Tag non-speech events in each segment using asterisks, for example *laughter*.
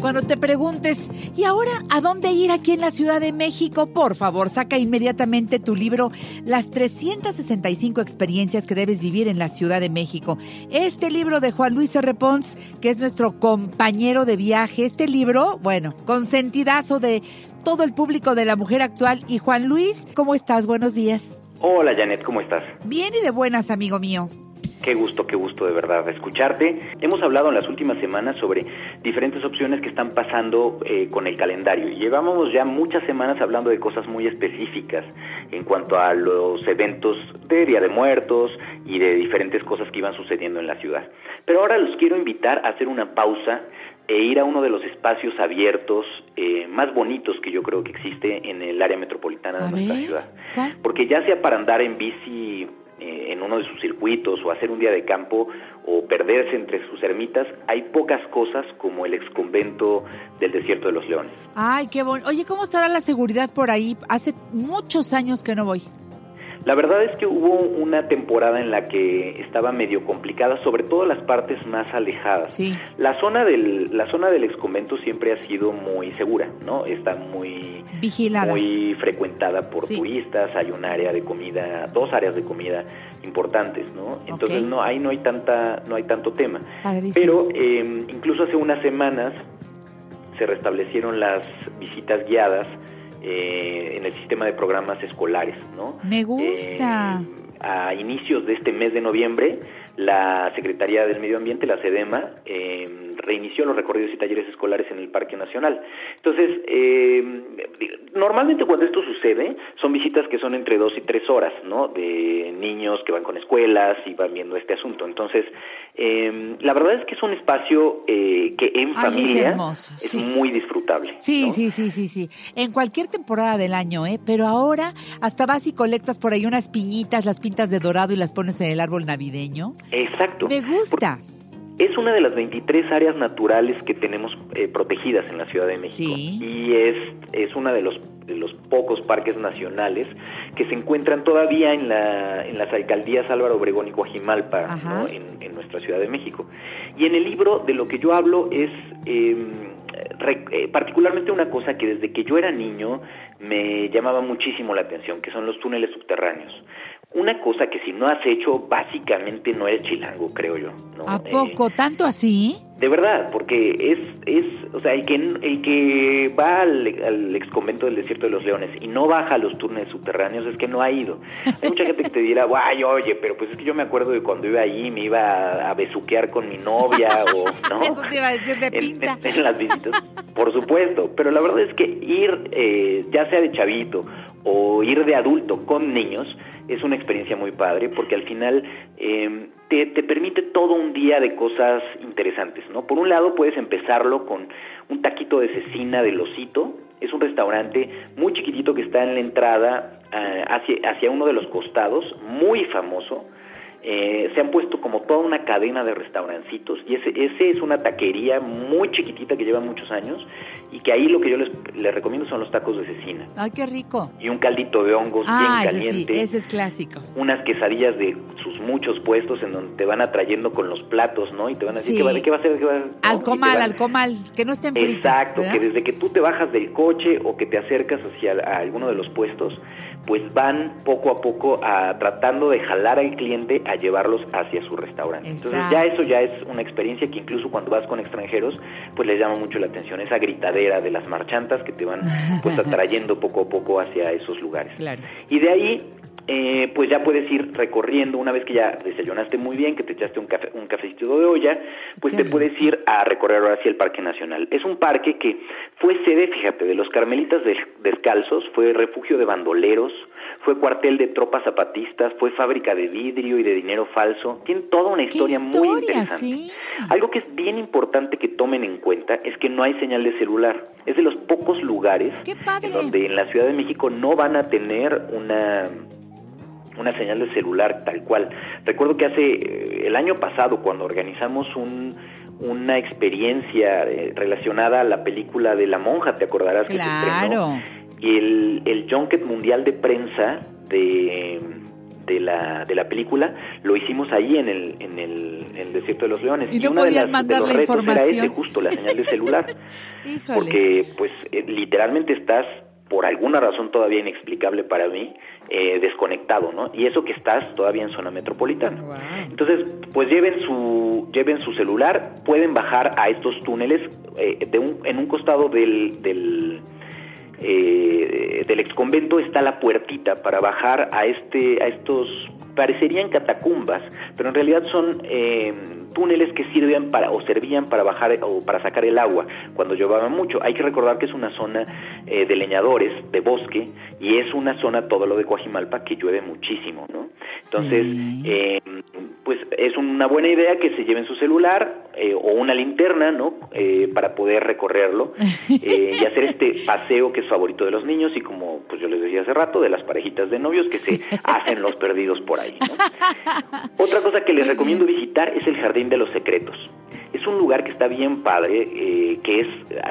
Cuando te preguntes, ¿y ahora a dónde ir aquí en la Ciudad de México? Por favor, saca inmediatamente tu libro Las 365 experiencias que debes vivir en la Ciudad de México. Este libro de Juan Luis R. Pons, que es nuestro compañero de viaje. Este libro, bueno, consentidazo de todo el público de la mujer actual. Y Juan Luis, ¿cómo estás? Buenos días. Hola Janet, ¿cómo estás? Bien y de buenas, amigo mío. Qué gusto, qué gusto de verdad escucharte. Hemos hablado en las últimas semanas sobre diferentes opciones que están pasando eh, con el calendario y llevábamos ya muchas semanas hablando de cosas muy específicas en cuanto a los eventos de Día de Muertos y de diferentes cosas que iban sucediendo en la ciudad. Pero ahora los quiero invitar a hacer una pausa e ir a uno de los espacios abiertos eh, más bonitos que yo creo que existe en el área metropolitana de nuestra ciudad. Porque ya sea para andar en bici en uno de sus circuitos o hacer un día de campo o perderse entre sus ermitas, hay pocas cosas como el exconvento del desierto de los leones. Ay, qué bueno. Oye, ¿cómo estará la seguridad por ahí? Hace muchos años que no voy. La verdad es que hubo una temporada en la que estaba medio complicada, sobre todo las partes más alejadas. Sí. La zona del la zona del exconvento siempre ha sido muy segura, ¿no? Está muy vigilada, muy frecuentada por turistas. Hay un área de comida, dos áreas de comida importantes, ¿no? Entonces no ahí no hay tanta no hay tanto tema. Pero eh, incluso hace unas semanas se restablecieron las visitas guiadas eh, en el sistema de programas escolares, ¿no? Me gusta. Eh, a inicios de este mes de noviembre, la Secretaría del Medio Ambiente, la SEDEMA, eh, reinició los recorridos y talleres escolares en el Parque Nacional. Entonces, eh, normalmente cuando esto sucede, son visitas que son entre dos y tres horas, ¿no? De niños que van con escuelas y van viendo este asunto. Entonces, eh, la verdad es que es un espacio que en familia es, muy disfrutable. Sí, sí, sí, sí, sí. En cualquier temporada del año, ¿eh? Pero ahora hasta vas y colectas por ahí unas piñitas, las pintas de dorado y las pones en el árbol navideño. Exacto. Me gusta. Es una de las 23 áreas naturales que tenemos eh, protegidas en la Ciudad de México y es, es uno de los, de los pocos parques nacionales que se encuentran todavía en, la, en las alcaldías Álvaro Obregón y Coajimalpa en, en, nuestra Ciudad de México. Y en el libro de lo que yo hablo es em, eh, particularmente una cosa que desde que yo era niño me llamaba muchísimo la atención, que son los túneles subterráneos. Una cosa que si no has hecho, básicamente no eres chilango, creo yo. ¿no? ¿A poco? Eh, ¿Tanto así? De verdad, porque es, es o sea, el que, el que va al, al ex convento del desierto de los leones y no baja a los túneles subterráneos es que no ha ido. Hay mucha gente que te dirá, *laughs* guay, oye, pero pues es que yo me acuerdo de cuando iba allí me iba a, besuquear con mi novia o, ¿no? *laughs* Eso te iba a decir de pinta. En, las visitas, por supuesto, pero la verdad es que ir, eh, ya sea de chavito o ir de adulto con niños es una experiencia muy padre porque al final eh, te, te, permite todo un día de cosas interesantes, ¿no? Por un lado puedes empezarlo con un taquito de cecina del osito, es un restaurante muy chiquitito que está en la entrada uh, hacia, hacia uno de los costados, muy famoso, eh, se han puesto como toda una cadena de restaurancitos y ese, ese es una taquería muy chiquitita que lleva muchos años y que ahí lo que yo les, les recomiendo son los tacos de cecina. ¡Ay, qué rico! Y un caldito de hongos ah, bien caliente. Ese, sí, ese es clásico. Unas quesadillas de sus muchos puestos en donde te van atrayendo con los platos, ¿no? Y te van a decir, ¿qué, va, ¿qué va a ser? Qué va. Al comal, al comal, que no estén fritas. Exacto, que desde que tú te bajas del coche o que te acercas hacia a alguno de los puestos, pues van poco a poco a, tratando de jalar al cliente a llevarlos hacia su restaurante. Exacto. Entonces ya eso ya es una experiencia que incluso cuando vas con extranjeros, pues les llama mucho la atención, esa gritadera de las marchantas que te van pues *laughs* atrayendo poco a poco hacia esos lugares. Claro. Y de ahí eh, pues ya puedes ir recorriendo una vez que ya desayunaste muy bien, que te echaste un café, un cafecito de olla, pues Qué te puedes ir a recorrer ahora hacia el Parque Nacional. Es un parque que fue sede, fíjate, de los Carmelitas Descalzos, fue refugio de bandoleros, fue cuartel de tropas zapatistas, fue fábrica de vidrio y de dinero falso. Tiene toda una historia, historia muy interesante. Sí. Algo que es bien importante que tomen en cuenta es que no hay señal de celular. Es de los pocos lugares en donde en la Ciudad de México no van a tener una una señal de celular tal cual. Recuerdo que hace eh, el año pasado cuando organizamos un, una experiencia eh, relacionada a la película de La Monja, te acordarás que se Claro. estrenó, y el, el Junket Mundial de Prensa de, de la, de la película, lo hicimos ahí en el, en el, desierto de los leones. Y, no podían mandar la información. Era ese, justo, la señal de celular. *laughs* Porque, pues, eh, literalmente estás por alguna razón todavía inexplicable para mí, eh, desconectado, ¿no? Y eso que estás todavía en zona metropolitana. Entonces, pues lleven su, lleven su celular, pueden bajar a estos túneles eh, de un, en un costado del, del eh, del exconvento está la puertita para bajar a este a estos parecerían catacumbas pero en realidad son eh, túneles que sirven para o servían para bajar o para sacar el agua cuando llovaba mucho. Hay que recordar que es una zona eh, de leñadores, de bosque, y es una zona, todo lo de Coajimalpa, que llueve muchísimo, ¿no? Entonces, eh, pues es una buena idea que se lleven su celular eh, o una linterna, ¿no? para poder recorrerlo *laughs* y hacer este paseo que es favorito de los niños y como pues yo les decía hace rato, de las parejitas de novios que se *laughs* hacen los perdidos por ahí. *laughs* Otra cosa que les recomiendo visitar es el jardín de los Secretos. Es un lugar que está bien padre, eh, que es,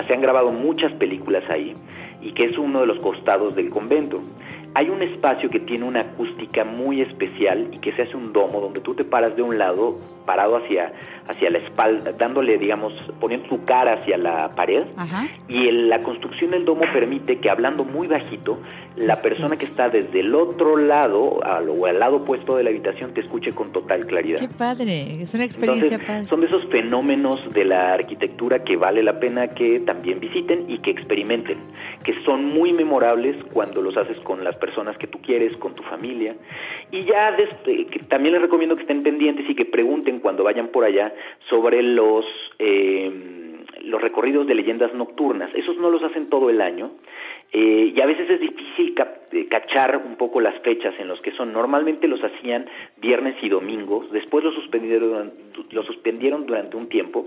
se han grabado muchas películas ahí y que es uno de los costados del convento hay un espacio que tiene una acústica muy especial y que se hace un domo donde tú te paras de un lado, parado hacia, hacia la espalda, dándole, digamos, poniendo tu cara hacia la pared. Y la construcción del domo permite que hablando muy bajito, la persona que está desde el otro lado o al lado opuesto de la habitación te escuche con total claridad. Qué padre, es una experiencia padre. Son de esos fenómenos de la arquitectura que vale la pena que también visiten y que experimenten, que son muy memorables cuando los haces con las personas que tú quieres, con tu familia. Y ya también les recomiendo que estén pendientes y que pregunten cuando vayan por allá sobre los... Eh, los recorridos de leyendas nocturnas. Esos no los hacen todo el año. Eh, y a veces es difícil eh, cachar un poco las fechas en los que son. Normalmente los hacían viernes y domingos, después los suspendieron, los suspendieron durante un tiempo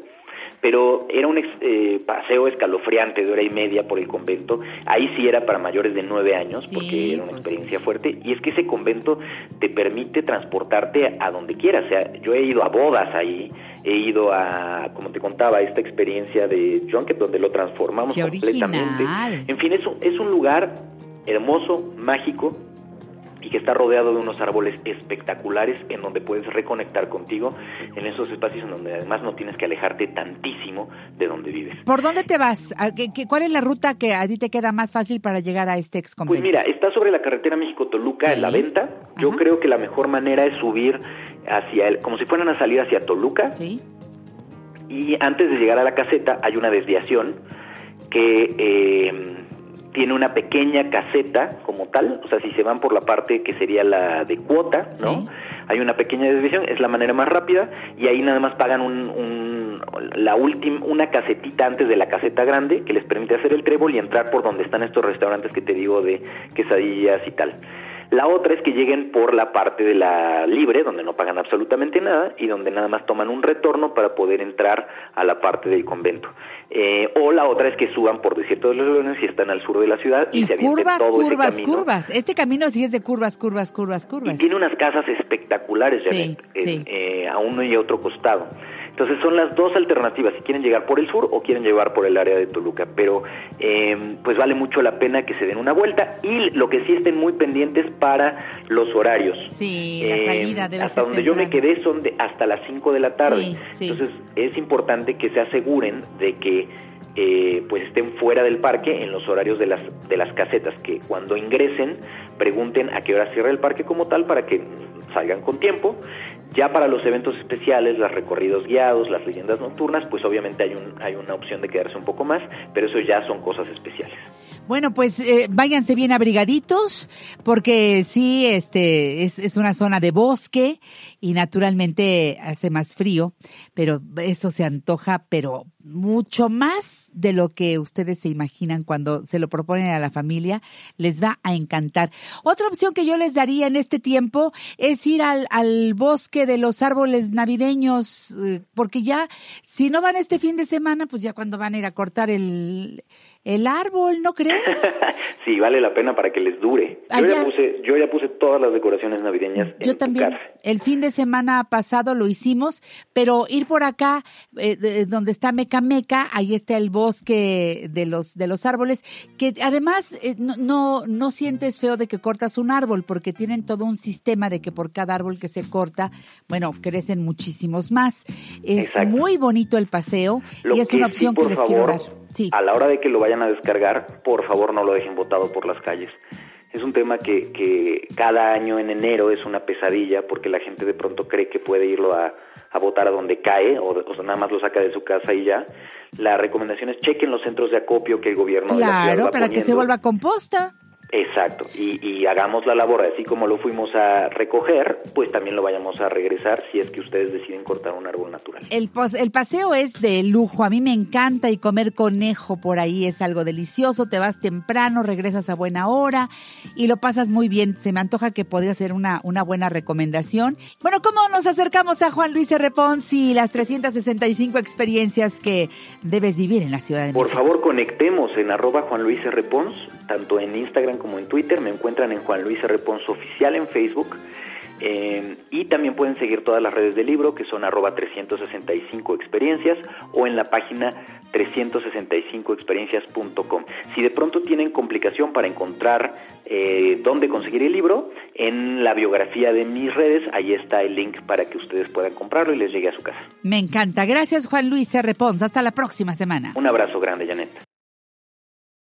pero era un eh, paseo escalofriante de hora y media por el convento. Ahí sí era para mayores de nueve años, porque era una pues experiencia fuerte. Y es que ese convento te permite transportarte a donde quieras. O sea, yo he ido a bodas ahí, he ido a, como te contaba, esta experiencia de Junket, donde lo transformamos completamente. En fin, es un, es un lugar hermoso, mágico, que está rodeado de unos árboles espectaculares en donde puedes reconectar contigo en esos espacios en donde además no tienes que alejarte tantísimo de donde vives. ¿Por dónde te vas? ¿Cuál es la ruta que a ti te queda más fácil para llegar a este ex Pues mira, está sobre la carretera México-Toluca en la venta. Yo creo que la mejor manera es subir hacia el, como si fueran a salir hacia Toluca. Sí. Y antes de llegar a la caseta hay una desviación que eh, tiene una pequeña caseta como tal, o sea, si se van por la parte que sería la de cuota, ¿no? Hay una pequeña desviación, es la manera más rápida y ahí nada más pagan un, la última una casetita antes de la caseta grande que les permite hacer el trébol y entrar por donde están estos restaurantes que te digo de quesadillas y tal. La otra es que lleguen por la parte de la libre, donde no pagan absolutamente nada y donde nada más toman un retorno para poder entrar a la parte del convento. Eh, o la otra es que suban por Desierto de los Leones y están al sur de la ciudad y, se curvas, todo curvas, ese curvas. Este camino sí es de curvas, curvas, curvas, curvas. Y tiene unas casas espectaculares, eh, a uno y a otro costado. Entonces son las dos alternativas, si quieren llegar por el sur o quieren llegar por el área de Toluca, pero eh, pues vale mucho la pena que se den una vuelta y lo que sí estén muy pendientes para los horarios. Sí, la salida debe Hasta donde yo me quedé son de hasta las 5 de la tarde. Entonces es importante que se aseguren de que eh, pues estén fuera del parque en los horarios de las, de las casetas, que cuando ingresen pregunten a qué hora cierra el parque como tal para que salgan con tiempo ya para los eventos especiales, los recorridos guiados, las leyendas nocturnas, pues obviamente hay, un, hay una opción de quedarse un poco más, pero eso ya son cosas especiales. Bueno, pues eh, váyanse bien abrigaditos, porque sí, este es, es, una zona de bosque y naturalmente hace más frío, pero eso se antoja, pero mucho más de lo que ustedes se imaginan cuando se lo proponen a la familia, les va a encantar. Otra opción que yo les daría en este tiempo es ir al, al bosque de los árboles navideños, eh, porque ya, si no van este fin de semana, pues ya cuando van a ir a cortar el, el árbol, ¿no crees? *laughs* sí, vale la pena para que les dure. Yo ya, puse, yo ya puse todas las decoraciones navideñas. Yo también. El fin de semana pasado lo hicimos, pero ir por acá, eh, donde está Meca, ahí está el bosque de los, de los árboles, que además eh, no, no, no sientes feo de que cortas un árbol, porque tienen todo un sistema de que por cada árbol que se corta, bueno, crecen muchísimos más. Es muy bonito el paseo y es una opción que les quiero dar. Sí. A la hora de que lo vayan a descargar, por favor no lo dejen botado por las calles. Es un tema que, que cada año en enero es una pesadilla porque la gente de pronto cree que puede irlo a, a votar a donde cae o, o, nada más lo saca de su casa y ya. La recomendación es chequen los centros de acopio que el gobierno claro, para que se vuelva composta. Exacto, y, hagamos la labor, así como lo fuimos a recoger, pues también lo vayamos a regresar si es que ustedes deciden cortar un árbol natural. El, el paseo es de lujo, a mí me encanta y comer conejo por ahí es algo delicioso, te vas temprano, regresas a buena hora y lo pasas muy bien, se me antoja que podría ser una, una buena recomendación. Bueno, ¿cómo nos acercamos a Juan Luis R. y las 365 experiencias que debes vivir en la Ciudad de México? Por favor, conectemos en arroba Juan Luis R. Pons, tanto en Instagram como en Twitter, me encuentran en Juan Luis R. Oficial en Facebook. Eh, y también pueden seguir todas las redes del libro que son arroba 365 experiencias o en la página 365experiencias.com. Si de pronto tienen complicación para encontrar eh, dónde conseguir el libro, en la biografía de mis redes, ahí está el link para que ustedes puedan comprarlo y les llegue a su casa. Me encanta. Gracias Juan Luis R. Hasta la próxima semana. Un abrazo grande, Janet.